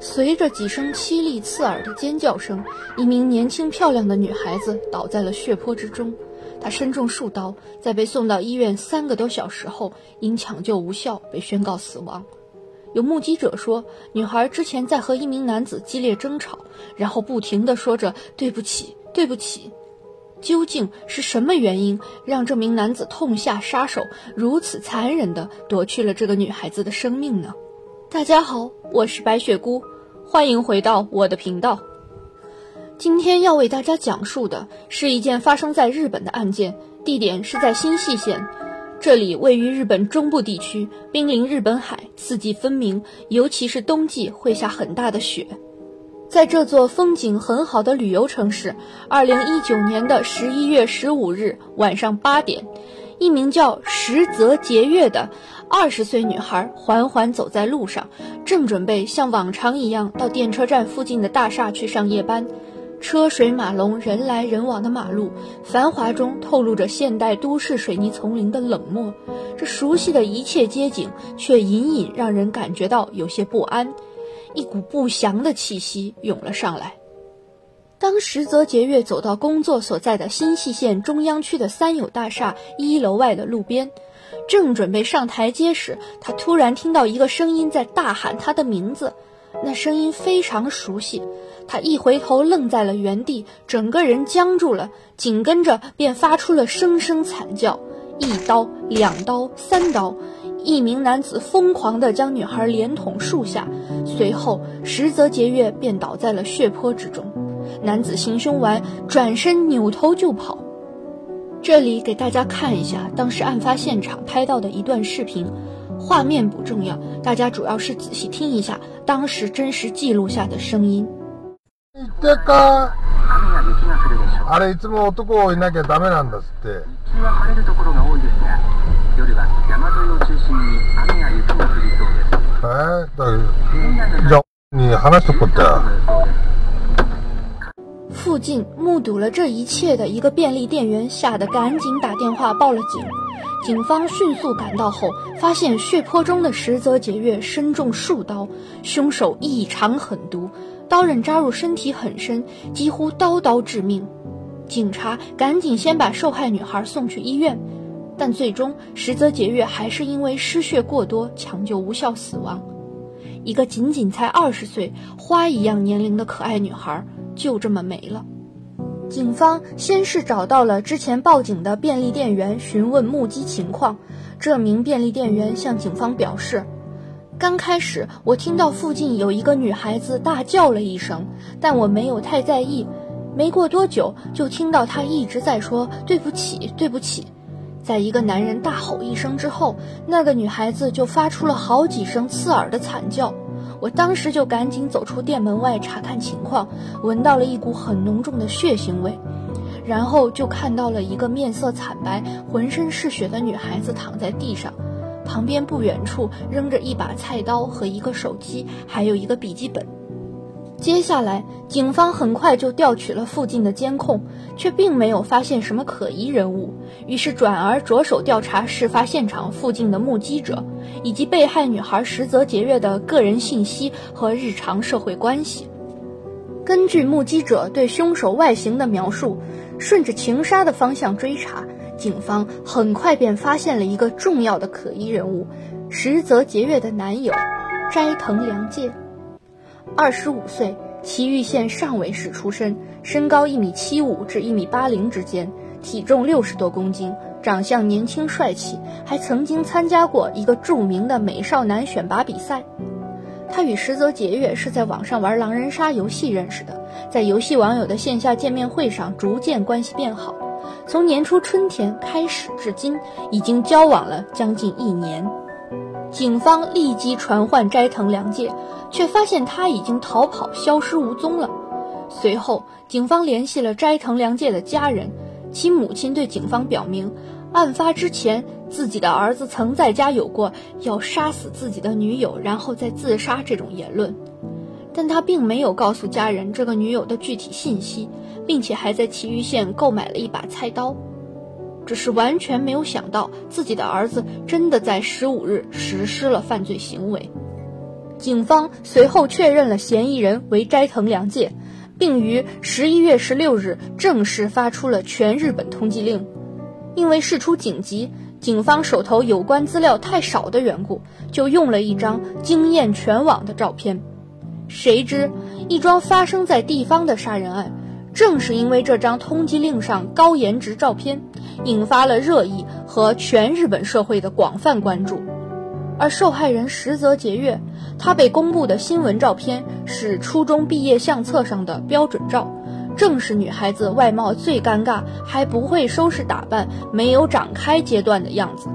随着几声凄厉刺耳的尖叫声，一名年轻漂亮的女孩子倒在了血泊之中。她身中数刀，在被送到医院三个多小时后，因抢救无效被宣告死亡。有目击者说，女孩之前在和一名男子激烈争吵，然后不停地说着“对不起，对不起”。究竟是什么原因让这名男子痛下杀手，如此残忍地夺去了这个女孩子的生命呢？大家好，我是白雪姑，欢迎回到我的频道。今天要为大家讲述的是一件发生在日本的案件，地点是在新舄县，这里位于日本中部地区，濒临日本海，四季分明，尤其是冬季会下很大的雪。在这座风景很好的旅游城市，二零一九年的十一月十五日晚上八点，一名叫石泽节月的二十岁女孩缓缓走在路上，正准备像往常一样到电车站附近的大厦去上夜班。车水马龙、人来人往的马路，繁华中透露着现代都市水泥丛林的冷漠。这熟悉的一切街景，却隐隐让人感觉到有些不安。一股不祥的气息涌了上来。当石泽节月走到工作所在的新舄县中央区的三友大厦一楼外的路边，正准备上台阶时，他突然听到一个声音在大喊他的名字。那声音非常熟悉，他一回头愣在了原地，整个人僵住了，紧跟着便发出了声声惨叫。一刀，两刀，三刀。一名男子疯狂地将女孩连捅数下，随后石泽节月便倒在了血泊之中。男子行凶完，转身扭头就跑。这里给大家看一下当时案发现场拍到的一段视频，画面不重要，大家主要是仔细听一下当时真实记录下的声音。这个，あれいつも男いなきゃダメなんだって。 附近目睹了这一切的一个便利店员吓得赶紧打电话报了警。警方迅速赶到后，发现血泊中的石泽节月身中数刀，凶手异常狠毒，刀刃扎入身体很深，几乎刀刀致命。警察赶紧先把受害女孩送去医院。但最终，石泽节月还是因为失血过多，抢救无效死亡。一个仅仅才二十岁、花一样年龄的可爱女孩就这么没了。警方先是找到了之前报警的便利店员，询问目击情况。这名便利店员向警方表示：“刚开始我听到附近有一个女孩子大叫了一声，但我没有太在意。没过多久，就听到她一直在说‘对不起，对不起’。”在一个男人大吼一声之后，那个女孩子就发出了好几声刺耳的惨叫。我当时就赶紧走出店门外查看情况，闻到了一股很浓重的血腥味，然后就看到了一个面色惨白、浑身是血的女孩子躺在地上，旁边不远处扔着一把菜刀和一个手机，还有一个笔记本。接下来，警方很快就调取了附近的监控，却并没有发现什么可疑人物。于是转而着手调查事发现场附近的目击者，以及被害女孩石泽节月的个人信息和日常社会关系。根据目击者对凶手外形的描述，顺着情杀的方向追查，警方很快便发现了一个重要的可疑人物——石泽节月的男友斋藤良介。二十五岁，崎玉县上尾市出身，身高一米七五至一米八零之间，体重六十多公斤，长相年轻帅气，还曾经参加过一个著名的美少男选拔比赛。他与石泽节月是在网上玩狼人杀游戏认识的，在游戏网友的线下见面会上逐渐关系变好，从年初春天开始至今，已经交往了将近一年。警方立即传唤斋藤良介。却发现他已经逃跑，消失无踪了。随后，警方联系了斋藤良介的家人，其母亲对警方表明，案发之前自己的儿子曾在家有过要杀死自己的女友，然后再自杀这种言论，但他并没有告诉家人这个女友的具体信息，并且还在祁玉县购买了一把菜刀，只是完全没有想到自己的儿子真的在十五日实施了犯罪行为。警方随后确认了嫌疑人为斋藤良介，并于十一月十六日正式发出了全日本通缉令。因为事出紧急，警方手头有关资料太少的缘故，就用了一张惊艳全网的照片。谁知，一桩发生在地方的杀人案，正是因为这张通缉令上高颜值照片，引发了热议和全日本社会的广泛关注。而受害人实则节月，他被公布的新闻照片是初中毕业相册上的标准照，正是女孩子外貌最尴尬、还不会收拾打扮、没有长开阶段的样子。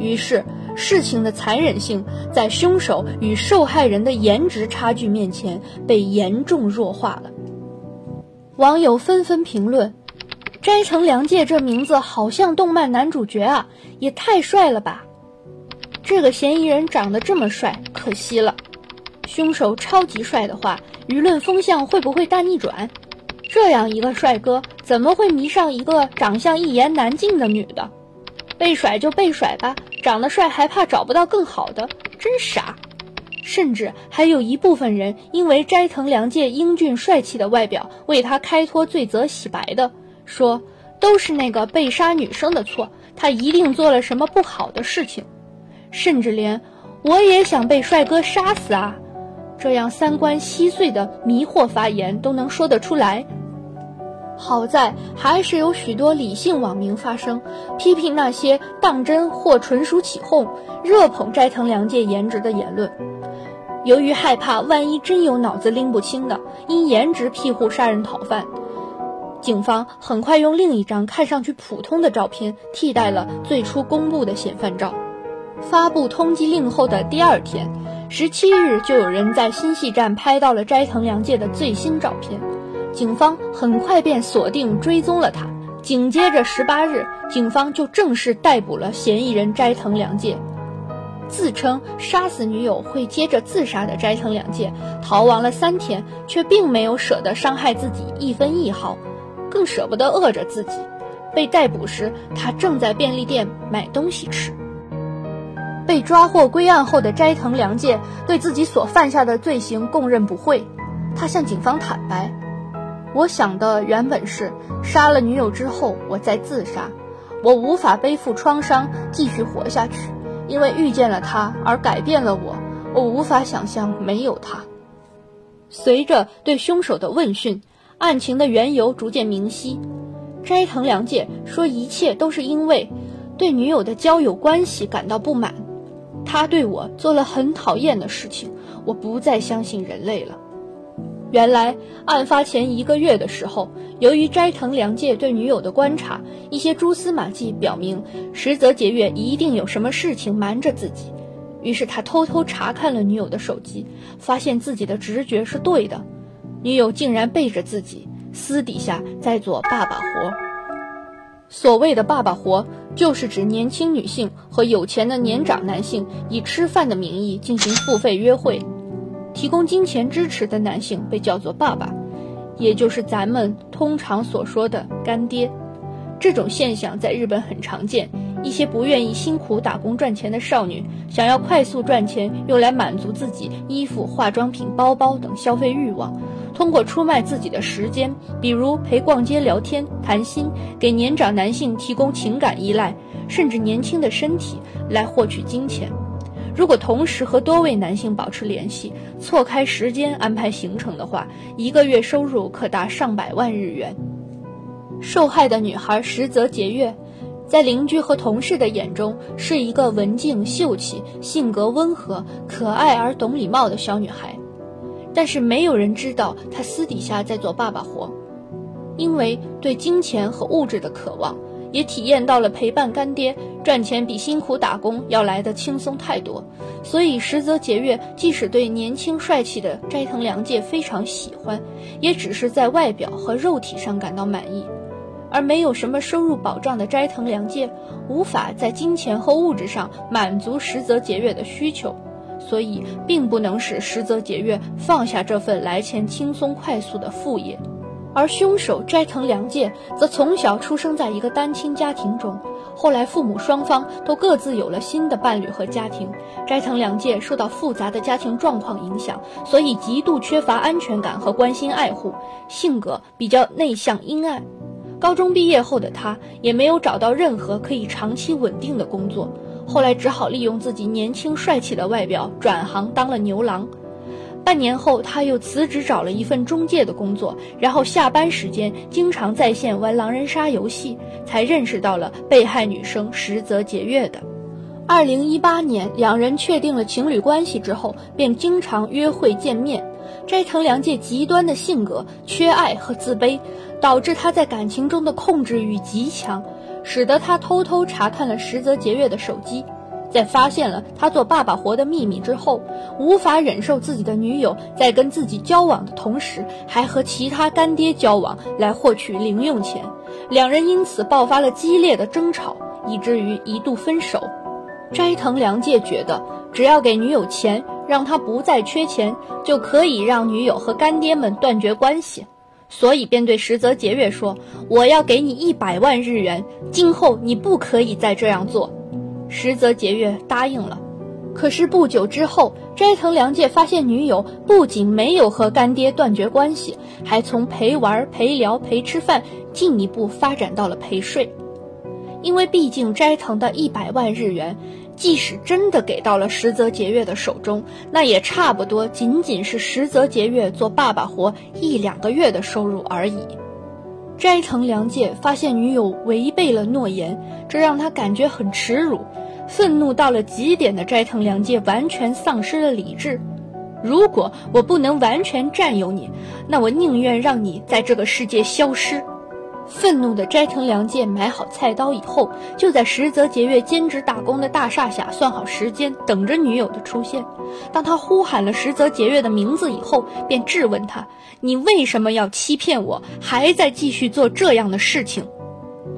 于是，事情的残忍性在凶手与受害人的颜值差距面前被严重弱化了。网友纷纷评论：“斋藤良介这名字好像动漫男主角啊，也太帅了吧！”这个嫌疑人长得这么帅，可惜了。凶手超级帅的话，舆论风向会不会大逆转？这样一个帅哥，怎么会迷上一个长相一言难尽的女的？被甩就被甩吧，长得帅还怕找不到更好的，真傻。甚至还有一部分人因为斋藤良介英俊帅气的外表，为他开脱罪责洗白的，说都是那个被杀女生的错，他一定做了什么不好的事情。甚至连我也想被帅哥杀死啊，这样三观稀碎的迷惑发言都能说得出来。好在还是有许多理性网民发声，批评那些当真或纯属起哄、热捧斋藤良介颜值的言论。由于害怕万一真有脑子拎不清的因颜值庇护杀人逃犯，警方很快用另一张看上去普通的照片替代了最初公布的嫌犯照。发布通缉令后的第二天，十七日就有人在新系站拍到了斋藤良介的最新照片，警方很快便锁定追踪了他。紧接着十八日，警方就正式逮捕了嫌疑人斋藤良介。自称杀死女友会接着自杀的斋藤良介，逃亡了三天，却并没有舍得伤害自己一分一毫，更舍不得饿着自己。被逮捕时，他正在便利店买东西吃。被抓获归案后的斋藤良介对自己所犯下的罪行供认不讳，他向警方坦白：“我想的原本是杀了女友之后我再自杀，我无法背负创伤继续活下去，因为遇见了他而改变了我，我无法想象没有他。”随着对凶手的问讯，案情的缘由逐渐明晰。斋藤良介说：“一切都是因为对女友的交友关系感到不满。”他对我做了很讨厌的事情，我不再相信人类了。原来案发前一个月的时候，由于斋藤良介对女友的观察，一些蛛丝马迹表明实则节月一定有什么事情瞒着自己。于是他偷偷查看了女友的手机，发现自己的直觉是对的，女友竟然背着自己私底下在做爸爸活。所谓的“爸爸活”，就是指年轻女性和有钱的年长男性以吃饭的名义进行付费约会，提供金钱支持的男性被叫做“爸爸”，也就是咱们通常所说的“干爹”。这种现象在日本很常见。一些不愿意辛苦打工赚钱的少女，想要快速赚钱，用来满足自己衣服、化妆品、包包等消费欲望。通过出卖自己的时间，比如陪逛街、聊天、谈心，给年长男性提供情感依赖，甚至年轻的身体来获取金钱。如果同时和多位男性保持联系，错开时间安排行程的话，一个月收入可达上百万日元。受害的女孩实则节约，在邻居和同事的眼中是一个文静秀气、性格温和、可爱而懂礼貌的小女孩。但是没有人知道她私底下在做爸爸活，因为对金钱和物质的渴望，也体验到了陪伴干爹赚钱比辛苦打工要来的轻松太多。所以实则节月即使对年轻帅气的斋藤良介非常喜欢，也只是在外表和肉体上感到满意，而没有什么收入保障的斋藤良介，无法在金钱和物质上满足实则节月的需求。所以，并不能使实则节约放下这份来钱轻松快速的副业。而凶手斋藤良介则从小出生在一个单亲家庭中，后来父母双方都各自有了新的伴侣和家庭。斋藤良介受到复杂的家庭状况影响，所以极度缺乏安全感和关心爱护，性格比较内向阴暗。高中毕业后的他也没有找到任何可以长期稳定的工作，后来只好利用自己年轻帅气的外表转行当了牛郎。半年后，他又辞职找了一份中介的工作，然后下班时间经常在线玩狼人杀游戏，才认识到了被害女生石泽节月的。二零一八年，两人确定了情侣关系之后，便经常约会见面。斋藤良介极端的性格、缺爱和自卑，导致他在感情中的控制欲极强，使得他偷偷查看了石泽节月的手机。在发现了他做爸爸活的秘密之后，无法忍受自己的女友在跟自己交往的同时，还和其他干爹交往来获取零用钱，两人因此爆发了激烈的争吵，以至于一度分手。斋藤良介觉得，只要给女友钱，让她不再缺钱，就可以让女友和干爹们断绝关系，所以便对石泽节月说：“我要给你一百万日元，今后你不可以再这样做。”实则节月答应了，可是不久之后，斋藤良介发现女友不仅没有和干爹断绝关系，还从陪玩、陪聊、陪吃饭进一步发展到了陪睡。因为毕竟斋藤的一百万日元，即使真的给到了实则节月的手中，那也差不多仅仅是实则节月做爸爸活一两个月的收入而已。斋藤良介发现女友违背了诺言，这让他感觉很耻辱。愤怒到了极点的斋藤良介完全丧失了理智。如果我不能完全占有你，那我宁愿让你在这个世界消失。愤怒的斋藤良介买好菜刀以后，就在石泽节月兼职打工的大厦下算好时间，等着女友的出现。当他呼喊了石泽节月的名字以后，便质问他：“你为什么要欺骗我，还在继续做这样的事情？”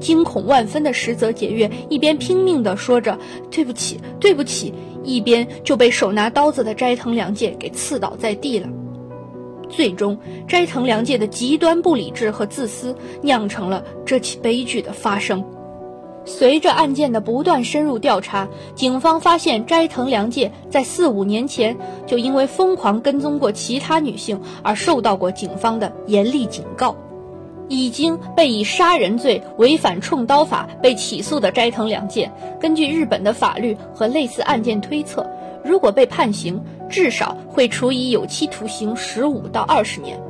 惊恐万分的石泽解月一边拼命地说着“对不起，对不起”，一边就被手拿刀子的斋藤良介给刺倒在地了。最终，斋藤良介的极端不理智和自私酿成了这起悲剧的发生。随着案件的不断深入调查，警方发现斋藤良介在四五年前就因为疯狂跟踪过其他女性而受到过警方的严厉警告。已经被以杀人罪违反冲刀法被起诉的斋藤良介，根据日本的法律和类似案件推测，如果被判刑，至少会处以有期徒刑十五到二十年。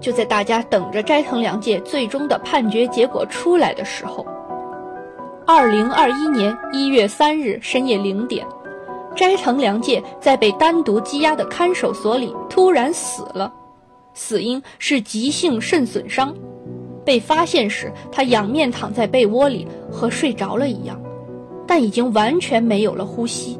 就在大家等着斋藤良介最终的判决结果出来的时候，二零二一年一月三日深夜零点，斋藤良介在被单独羁押的看守所里突然死了，死因是急性肾损伤。被发现时，他仰面躺在被窝里，和睡着了一样，但已经完全没有了呼吸。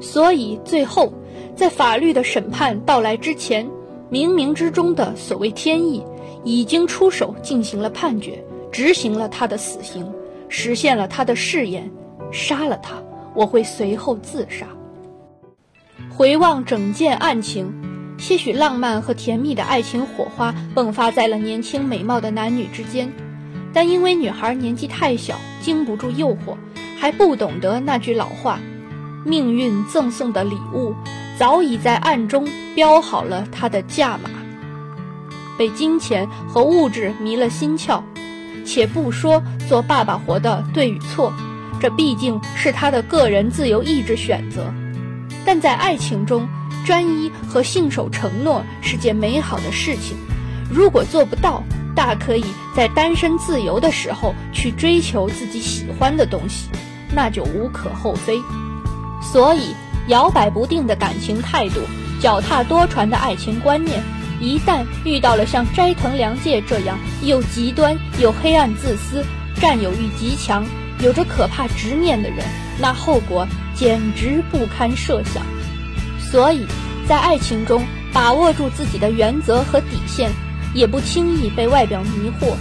所以最后，在法律的审判到来之前，冥冥之中的所谓天意已经出手进行了判决，执行了他的死刑，实现了他的誓言：杀了他，我会随后自杀。回望整件案情。些许浪漫和甜蜜的爱情火花迸发在了年轻美貌的男女之间，但因为女孩年纪太小，经不住诱惑，还不懂得那句老话：“命运赠送的礼物，早已在暗中标好了她的价码。”被金钱和物质迷了心窍，且不说做爸爸活的对与错，这毕竟是他的个人自由意志选择，但在爱情中。专一和信守承诺是件美好的事情，如果做不到，大可以在单身自由的时候去追求自己喜欢的东西，那就无可厚非。所以，摇摆不定的感情态度，脚踏多船的爱情观念，一旦遇到了像斋藤良介这样又极端又黑暗、自私、占有欲极强、有着可怕执念的人，那后果简直不堪设想。所以，在爱情中把握住自己的原则和底线，也不轻易被外表迷惑，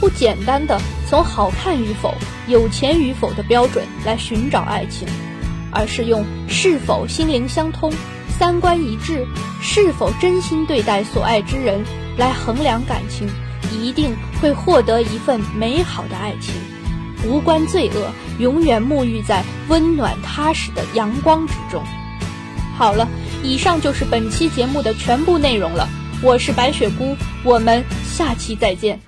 不简单的从好看与否、有钱与否的标准来寻找爱情，而是用是否心灵相通、三观一致、是否真心对待所爱之人来衡量感情，一定会获得一份美好的爱情，无关罪恶，永远沐浴在温暖踏实的阳光之中。好了，以上就是本期节目的全部内容了。我是白雪姑，我们下期再见。